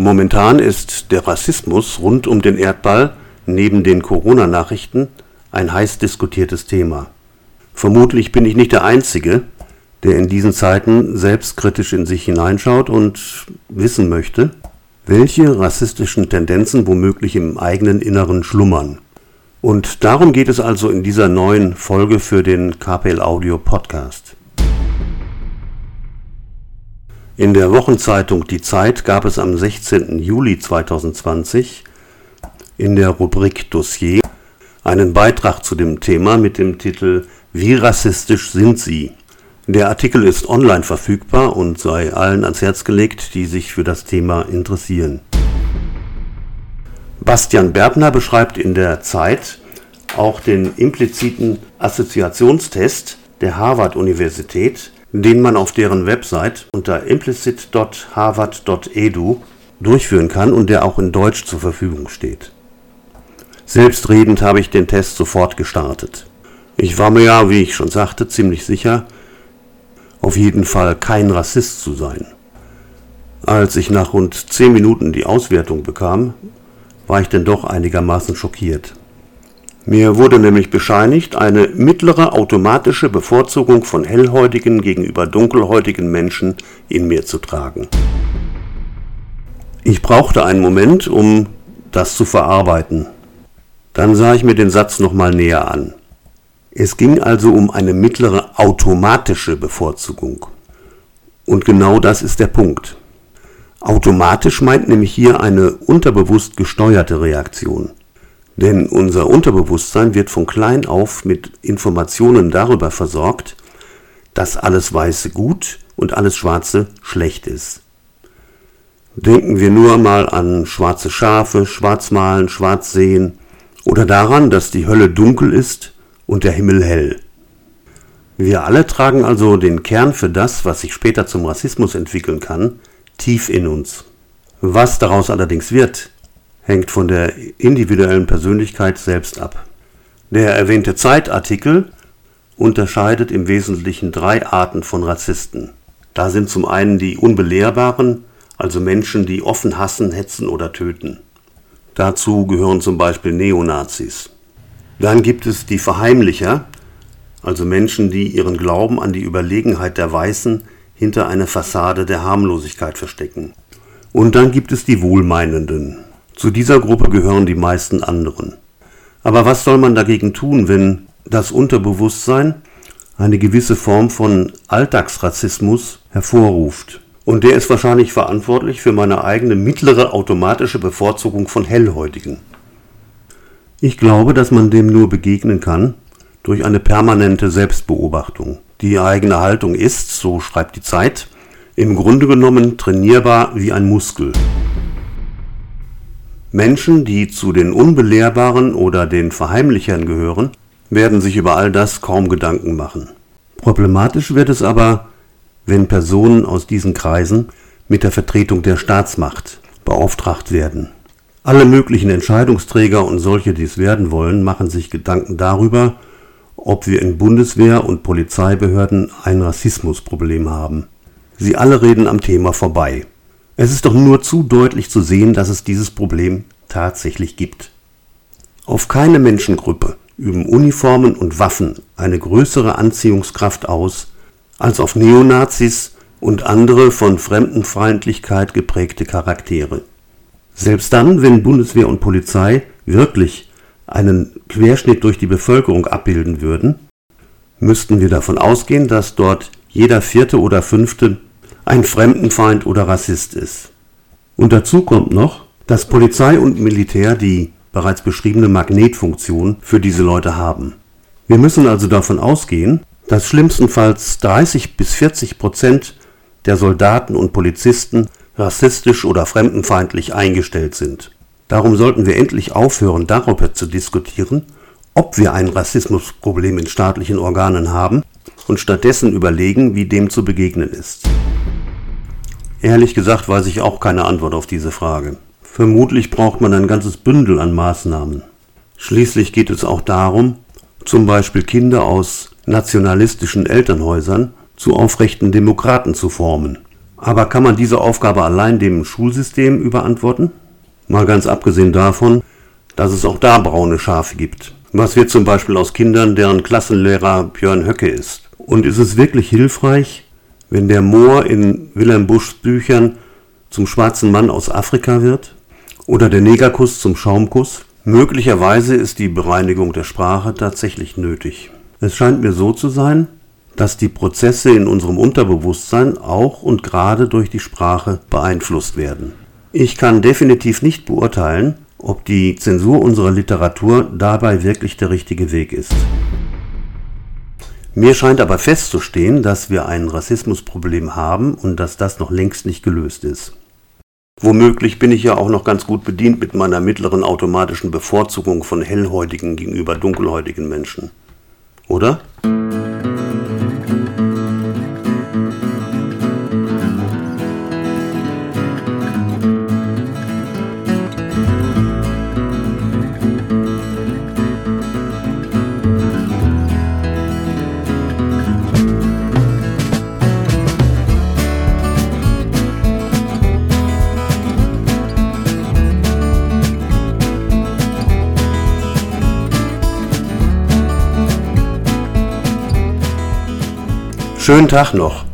Momentan ist der Rassismus rund um den Erdball neben den Corona-Nachrichten ein heiß diskutiertes Thema. Vermutlich bin ich nicht der Einzige, der in diesen Zeiten selbstkritisch in sich hineinschaut und wissen möchte, welche rassistischen Tendenzen womöglich im eigenen Inneren schlummern. Und darum geht es also in dieser neuen Folge für den KPL Audio Podcast. In der Wochenzeitung Die Zeit gab es am 16. Juli 2020 in der Rubrik Dossier einen Beitrag zu dem Thema mit dem Titel Wie rassistisch sind Sie? Der Artikel ist online verfügbar und sei allen ans Herz gelegt, die sich für das Thema interessieren. Bastian Berbner beschreibt in der Zeit auch den impliziten Assoziationstest der Harvard-Universität, den man auf deren Website unter implicit.harvard.edu durchführen kann und der auch in Deutsch zur Verfügung steht. Selbstredend habe ich den Test sofort gestartet. Ich war mir ja, wie ich schon sagte, ziemlich sicher, auf jeden Fall kein Rassist zu sein. Als ich nach rund zehn Minuten die Auswertung bekam, war ich denn doch einigermaßen schockiert. Mir wurde nämlich bescheinigt, eine mittlere automatische Bevorzugung von hellhäutigen gegenüber dunkelhäutigen Menschen in mir zu tragen. Ich brauchte einen Moment, um das zu verarbeiten. Dann sah ich mir den Satz nochmal näher an. Es ging also um eine mittlere automatische Bevorzugung. Und genau das ist der Punkt. Automatisch meint nämlich hier eine unterbewusst gesteuerte Reaktion. Denn unser Unterbewusstsein wird von klein auf mit Informationen darüber versorgt, dass alles Weiße gut und alles Schwarze schlecht ist. Denken wir nur mal an schwarze Schafe, Schwarzmalen, Schwarzsehen oder daran, dass die Hölle dunkel ist und der Himmel hell. Wir alle tragen also den Kern für das, was sich später zum Rassismus entwickeln kann, tief in uns. Was daraus allerdings wird, hängt von der individuellen Persönlichkeit selbst ab. Der erwähnte Zeitartikel unterscheidet im Wesentlichen drei Arten von Rassisten. Da sind zum einen die Unbelehrbaren, also Menschen, die offen hassen, hetzen oder töten. Dazu gehören zum Beispiel Neonazis. Dann gibt es die Verheimlicher, also Menschen, die ihren Glauben an die Überlegenheit der Weißen hinter einer Fassade der Harmlosigkeit verstecken. Und dann gibt es die Wohlmeinenden. Zu dieser Gruppe gehören die meisten anderen. Aber was soll man dagegen tun, wenn das Unterbewusstsein eine gewisse Form von Alltagsrassismus hervorruft? Und der ist wahrscheinlich verantwortlich für meine eigene mittlere automatische Bevorzugung von Hellhäutigen. Ich glaube, dass man dem nur begegnen kann durch eine permanente Selbstbeobachtung. Die eigene Haltung ist, so schreibt die Zeit, im Grunde genommen trainierbar wie ein Muskel. Menschen, die zu den Unbelehrbaren oder den Verheimlichern gehören, werden sich über all das kaum Gedanken machen. Problematisch wird es aber, wenn Personen aus diesen Kreisen mit der Vertretung der Staatsmacht beauftragt werden. Alle möglichen Entscheidungsträger und solche, die es werden wollen, machen sich Gedanken darüber, ob wir in Bundeswehr und Polizeibehörden ein Rassismusproblem haben. Sie alle reden am Thema vorbei. Es ist doch nur zu deutlich zu sehen, dass es dieses Problem tatsächlich gibt. Auf keine Menschengruppe üben Uniformen und Waffen eine größere Anziehungskraft aus als auf Neonazis und andere von Fremdenfeindlichkeit geprägte Charaktere. Selbst dann, wenn Bundeswehr und Polizei wirklich einen Querschnitt durch die Bevölkerung abbilden würden, müssten wir davon ausgehen, dass dort jeder vierte oder fünfte ein Fremdenfeind oder Rassist ist. Und dazu kommt noch, dass Polizei und Militär die bereits beschriebene Magnetfunktion für diese Leute haben. Wir müssen also davon ausgehen, dass schlimmstenfalls 30 bis 40 Prozent der Soldaten und Polizisten rassistisch oder fremdenfeindlich eingestellt sind. Darum sollten wir endlich aufhören, darüber zu diskutieren, ob wir ein Rassismusproblem in staatlichen Organen haben und stattdessen überlegen, wie dem zu begegnen ist. Ehrlich gesagt weiß ich auch keine Antwort auf diese Frage. Vermutlich braucht man ein ganzes Bündel an Maßnahmen. Schließlich geht es auch darum, zum Beispiel Kinder aus nationalistischen Elternhäusern zu aufrechten Demokraten zu formen. Aber kann man diese Aufgabe allein dem Schulsystem überantworten? Mal ganz abgesehen davon, dass es auch da braune Schafe gibt. Was wird zum Beispiel aus Kindern, deren Klassenlehrer Björn Höcke ist? Und ist es wirklich hilfreich, wenn der Moor in Wilhelm Buschs Büchern zum schwarzen Mann aus Afrika wird? Oder der Negerkuss zum Schaumkuss? Möglicherweise ist die Bereinigung der Sprache tatsächlich nötig. Es scheint mir so zu sein, dass die Prozesse in unserem Unterbewusstsein auch und gerade durch die Sprache beeinflusst werden. Ich kann definitiv nicht beurteilen, ob die Zensur unserer Literatur dabei wirklich der richtige Weg ist. Mir scheint aber festzustehen, dass wir ein Rassismusproblem haben und dass das noch längst nicht gelöst ist. Womöglich bin ich ja auch noch ganz gut bedient mit meiner mittleren automatischen Bevorzugung von hellhäutigen gegenüber dunkelhäutigen Menschen. Oder? Schönen Tag noch.